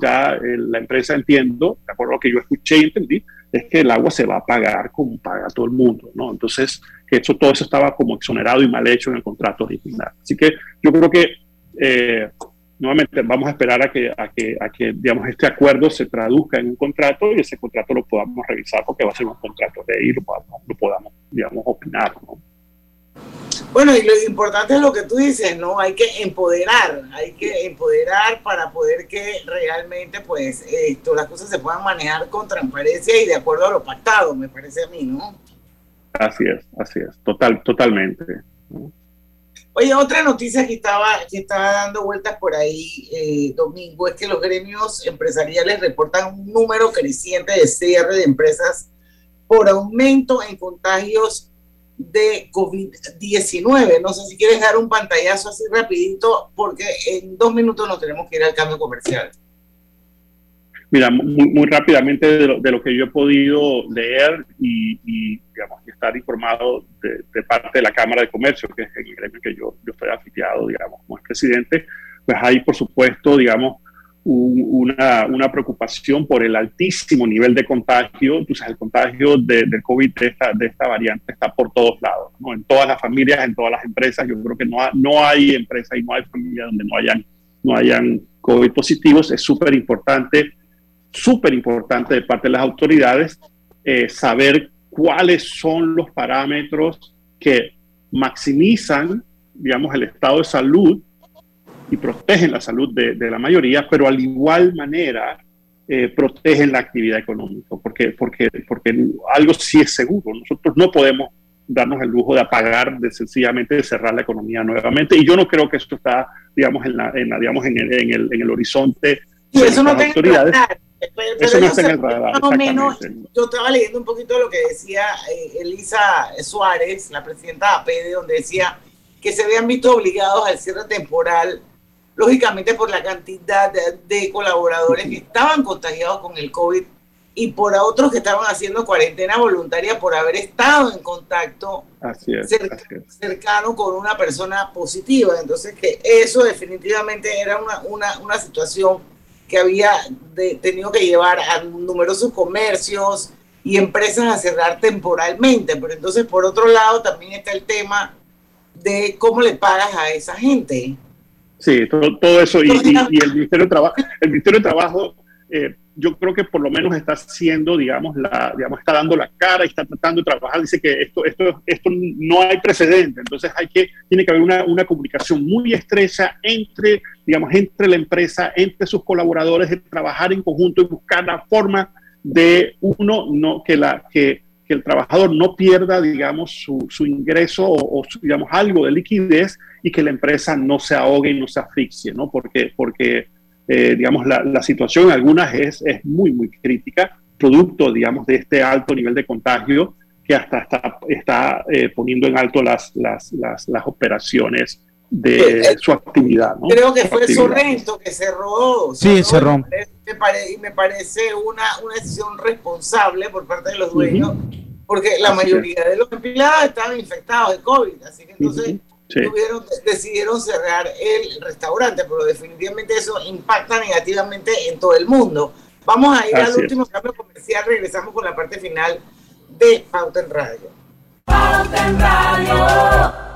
ya eh, la empresa entiendo, de acuerdo a lo que yo escuché y entendí, es que el agua se va a pagar como paga todo el mundo, ¿no? Entonces, que eso, todo eso estaba como exonerado y mal hecho en el contrato original. Así que yo creo que eh, nuevamente vamos a esperar a que, a que, a que digamos, este acuerdo se traduzca en un contrato y ese contrato lo podamos revisar porque va a ser un contrato de ahí, lo podamos, lo podamos digamos, opinar. ¿no? Bueno, y lo importante es lo que tú dices, ¿no? Hay que empoderar, hay que empoderar para poder que realmente, pues, esto, las cosas se puedan manejar con transparencia y de acuerdo a lo pactado, me parece a mí, ¿no? Así es, así es, total, totalmente. Oye, otra noticia que estaba, que estaba dando vueltas por ahí, eh, Domingo, es que los gremios empresariales reportan un número creciente de cierre de empresas por aumento en contagios de COVID-19. No sé si quieres dar un pantallazo así rapidito, porque en dos minutos nos tenemos que ir al cambio comercial. Mira, muy, rápidamente de lo, que yo he podido leer y, digamos, estar informado de, parte de la Cámara de Comercio, que es el gremio que yo, yo estoy afiliado, digamos, como presidente, pues hay, por supuesto, digamos, una, una, preocupación por el altísimo nivel de contagio. Entonces, el contagio de, del COVID de esta, de esta variante está por todos lados, ¿no? en todas las familias, en todas las empresas. Yo creo que no, no hay empresa y no hay familia donde no hayan, no hayan COVID positivos. Es súper importante súper importante de parte de las autoridades eh, saber cuáles son los parámetros que maximizan, digamos, el estado de salud y protegen la salud de, la mayoría, pero al igual manera eh, protegen la actividad económica, porque, porque, porque algo sí es seguro. Nosotros no podemos darnos el lujo de apagar, de sencillamente de cerrar la economía nuevamente. Y yo no creo que esto está, digamos, en, la, en, digamos, en, el, en, el, en el horizonte y eso no autoridades. eso no está en el radar. Menos, yo estaba leyendo un poquito lo que decía eh, Elisa Suárez, la presidenta de APD, donde decía que se habían visto obligados al cierre temporal, lógicamente por la cantidad de, colaboradores que estaban contagiados con el COVID y por otros que estaban haciendo cuarentena voluntaria por haber estado en contacto cercano con una persona positiva. Entonces, que eso definitivamente era una, una, una situación que había tenido que llevar a numerosos comercios y empresas a cerrar temporalmente. Pero entonces, por otro lado, también está el tema de cómo le pagas a esa gente. Sí, todo, eso. Y, el Ministerio de Trabajo, el Ministerio de Trabajo eh, yo creo que por lo menos está haciendo, digamos, la, digamos, está dando la cara y está tratando de trabajar. Dice que esto, esto, esto no hay precedente. Entonces hay que, tiene que haber una, una comunicación muy estrecha entre, digamos, entre la empresa, entre sus colaboradores, de trabajar en conjunto y buscar la forma de uno, no, que la, que, que el trabajador no pierda, digamos, su, su ingreso o, digamos, algo de liquidez y que la empresa no se ahogue y no se asfixie, ¿no? Porque, porque eh, digamos, la, la, situación en algunas es, es muy, muy crítica, producto, digamos, de este alto nivel de contagio que hasta está, está eh, poniendo en alto las, las, las, las operaciones de eh, su actividad. ¿no? Creo que fue Sorrento que cerró. Sí, cerró. Y me, parece una, una decisión responsable por parte de los dueños, porque la mayoría de los empleados estaban infectados de COVID, así que entonces decidieron cerrar el restaurante, pero definitivamente eso impacta negativamente en todo el mundo. Vamos a ir al último cambio comercial, regresamos con la parte final de Pauta en Radio. Pauta en Radio.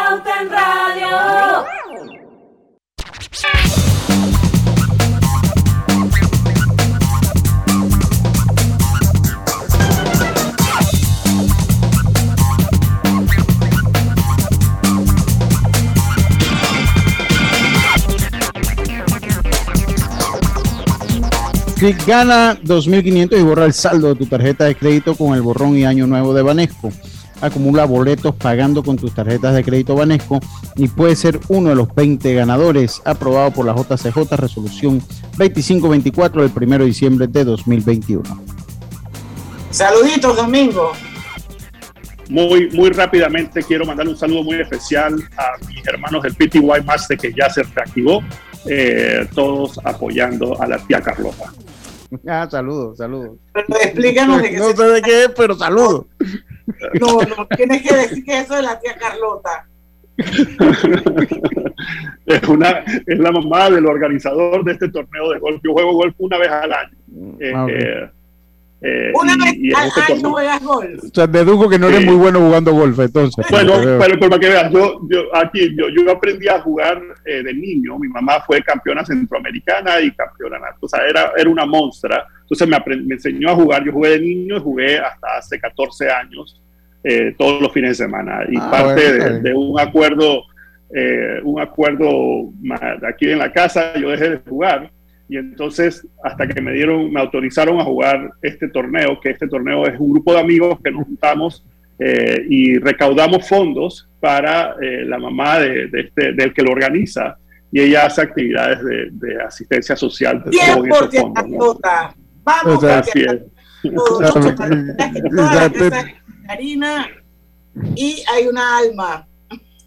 Click gana 2.500 y borra el saldo de tu tarjeta de crédito con el borrón y año nuevo de Banesco. Acumula boletos pagando con tus tarjetas de crédito Banesco y puede ser uno de los 20 ganadores aprobado por la JCJ Resolución 2524 del 1 de diciembre de 2021. Saluditos, Domingo. Muy, muy rápidamente quiero mandar un saludo muy especial a mis hermanos del PTY Master que ya se reactivó, eh, todos apoyando a la tía Carlota. Ah, saludos, saludos. Pero explícanos de qué No sé de qué es, pero saludos. No, no, tienes que decir que eso es la tía Carlota. *laughs* es, una, es la mamá del organizador de este torneo de golf. Yo juego golf una vez al año. Eh, Ah, eh, eh, Una y- vez y al este año juegas golf. O sea, dedujo que no eres Sí. muy bueno jugando golf, entonces. Bueno, pero, para que veas, yo, yo aquí yo, yo aprendí a jugar eh, de niño. Mi mamá fue campeona centroamericana y campeona, o sea, era, era una monstrua. Entonces me, aprend- me enseñó a jugar. Yo jugué de niño y jugué hasta hace 14 años, eh, todos los fines de semana. Y Ah, parte bueno, de, un acuerdo, eh, un acuerdo aquí en la casa, yo dejé de jugar. Y entonces, hasta que me dieron, me autorizaron a jugar este torneo, que este torneo es un grupo de amigos que nos juntamos eh, y recaudamos fondos para eh, la mamá de, de este, del que lo organiza y ella hace actividades de, de asistencia social. Vamos, O sea, Así tía es. Carlota. Exactamente. Toda la casa de Karina y hay una alma.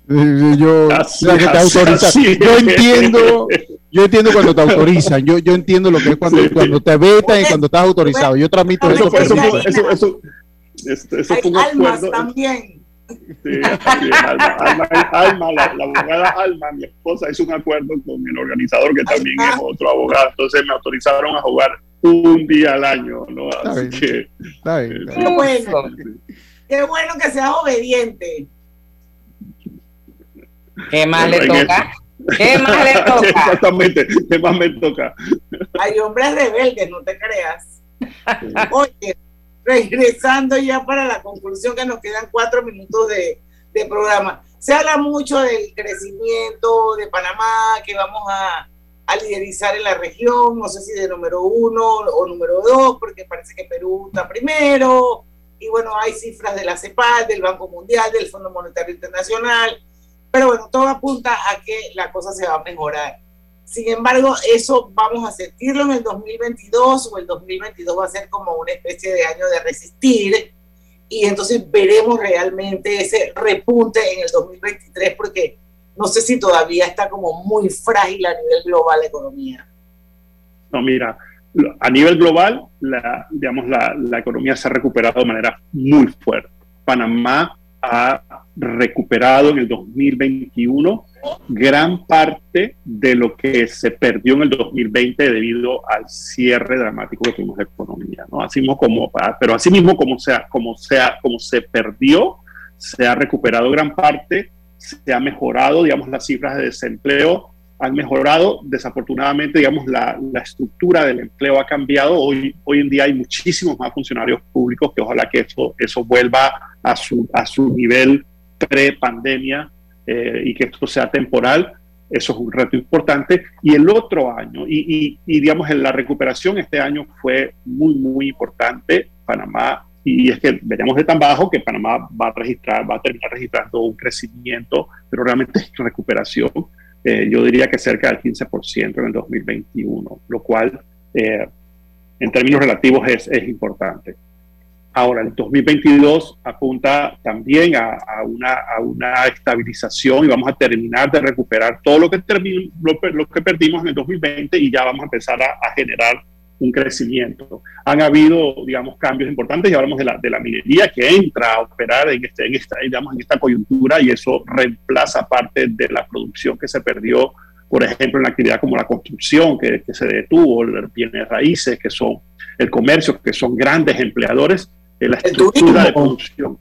Eh, Yo, *laughs* Así, o sea, que te así, autoriza. así. Yo entiendo, yo entiendo cuando te autorizan. Yo, yo entiendo lo que es cuando, Sí. cuando te vetan y cuando estás autorizado. Yo transmito Eso, eso. fue- eso, eso, eso, eso- eso Hay fue un almas acuerdo. también. Sí, así es, Alma, Alma, Alma, la, la abogada Alma, mi esposa, hizo un acuerdo con el organizador que también es otro abogado. Entonces me autorizaron a jugar un día al año, ¿no? Así bien. que. Está bien. Qué bueno. Qué bueno que seas obediente. ¿Qué más le toca? ¿Qué más le *laughs* toca? Exactamente, ¿qué más me toca? Hay hombres rebeldes, no te creas. Oye, regresando ya para la conclusión, que nos quedan cuatro minutos de, de programa. Se habla mucho del crecimiento de Panamá, que vamos a, a liderizar en la región, no sé si de número uno o número dos, porque parece que Perú está primero. Y bueno, hay cifras de la CEPAL, del Banco Mundial, del Fondo Monetario Internacional. Pero bueno, todo apunta a que la cosa se va a mejorar. Sin embargo, eso vamos a sentirlo en el 2022 o el 2022 va a ser como una especie de año de resistir y entonces veremos realmente ese repunte en el 2023 porque no sé si todavía está como muy frágil a nivel global la economía. No, mira, a nivel global, la, digamos, la, la economía se ha recuperado de manera muy fuerte. Panamá ha recuperado en el 2021 gran parte de lo que se perdió en el 2020 debido al cierre dramático que tuvimos de economía, ¿no? Así mismo como, ah, pero así mismo como sea, como sea, como se perdió, se ha recuperado gran parte, se ha mejorado, digamos, las cifras de desempleo han mejorado. Desafortunadamente, digamos, la, la estructura del empleo ha cambiado. Hoy, hoy en día hay muchísimos más funcionarios públicos que ojalá que eso, eso vuelva a su, a su nivel pre-pandemia eh, y que esto sea temporal. Eso es un reto importante. Y el otro año, y, y, y digamos, en la recuperación este año fue muy, muy importante. Panamá, y es que veníamos de tan bajo que Panamá va a registrar, va a terminar registrando un crecimiento, pero realmente es recuperación. Eh, yo diría que cerca del 15% en el 2021, lo cual eh, en términos relativos es, es importante. Ahora, el 2022 apunta también a, a, una, a, una, estabilización y vamos a terminar de recuperar todo lo que, lo, lo, que perdimos en el 2020 y ya vamos a empezar a, a, generar un crecimiento. Han habido, digamos, cambios importantes y hablamos de la, de la minería que entra a operar en, este, en, esta, digamos, en esta coyuntura y eso reemplaza parte de la producción que se perdió, por ejemplo, en la actividad como la construcción que, que se detuvo, bienes raíces, que son el comercio, que son grandes empleadores la estructura de producción.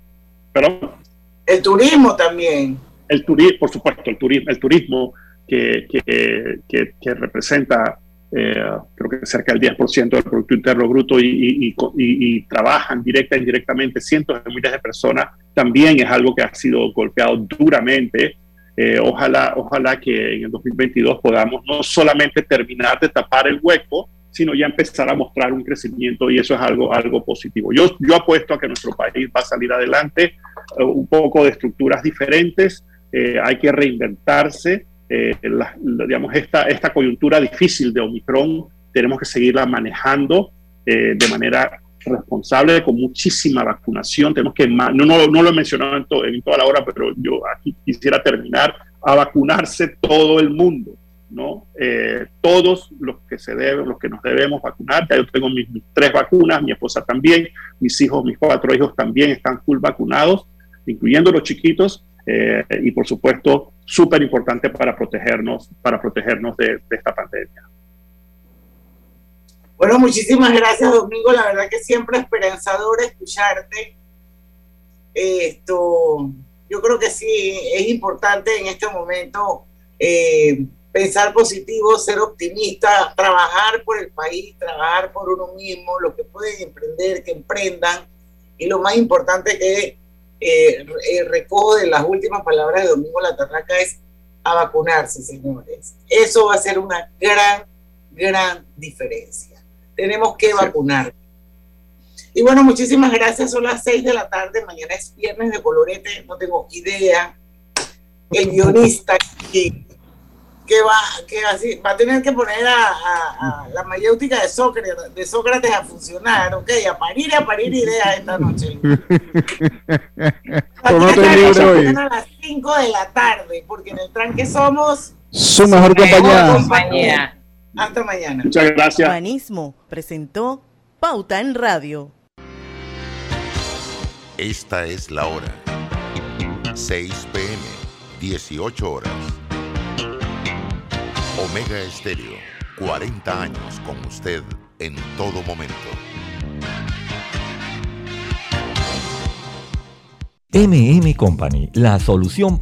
Pero, el turismo también. El turismo, por supuesto, el turismo, el turismo que, que, que, que representa eh, creo que cerca del 10% del Producto Interno Bruto y, y, y, y, trabajan directa e indirectamente cientos de miles de personas, también es algo que ha sido golpeado duramente. Eh, ojalá, ojalá que en el 2022 podamos no solamente terminar de tapar el hueco, sino ya empezar a mostrar un crecimiento y eso es algo, algo positivo. Yo, yo apuesto a que nuestro país va a salir adelante, uh, un poco de estructuras diferentes, eh, hay que reinventarse, eh, la, digamos, esta, esta coyuntura difícil de Omicron tenemos que seguirla manejando eh, de manera responsable, con muchísima vacunación, tenemos que, no, no, no lo he mencionado en, en toda la hora, pero yo aquí quisiera terminar, a vacunarse todo el mundo. ¿No? Eh, todos los que se deben, los que nos debemos vacunar, yo tengo mis, mis, tres vacunas, mi esposa también, mis hijos, mis cuatro hijos también están full vacunados, incluyendo los chiquitos, eh, y por supuesto súper importante para protegernos, para protegernos de, esta pandemia. Bueno, muchísimas gracias Domingo, la verdad que siempre esperanzador escucharte. Esto, yo creo que sí es importante en este momento eh, pensar positivo, ser optimista, trabajar por el país, trabajar por uno mismo, lo que pueden emprender, que emprendan. Y lo más importante que eh, recojo de las últimas palabras de Domingo La Tarraca es a vacunarse, señores. Eso va a ser una gran, gran diferencia. Tenemos que vacunar. Y bueno, muchísimas gracias. Son las seis de la tarde. Mañana es viernes de colorete. No tengo idea. El guionista que que va, que así, va a tener que poner a, la mayéutica de Sócrates, de Sócrates a funcionar, ok, a parir y a parir ideas esta noche. *laughs* a las 5 de la tarde, porque en el tranque somos su mejor compañía. Hasta mañana. Muchas gracias. Humanismo presentó Pauta en Radio. Esta es la hora. 6 pm, 18 horas. Omega Estéreo, 40 años con usted en todo momento. MM Company, la solución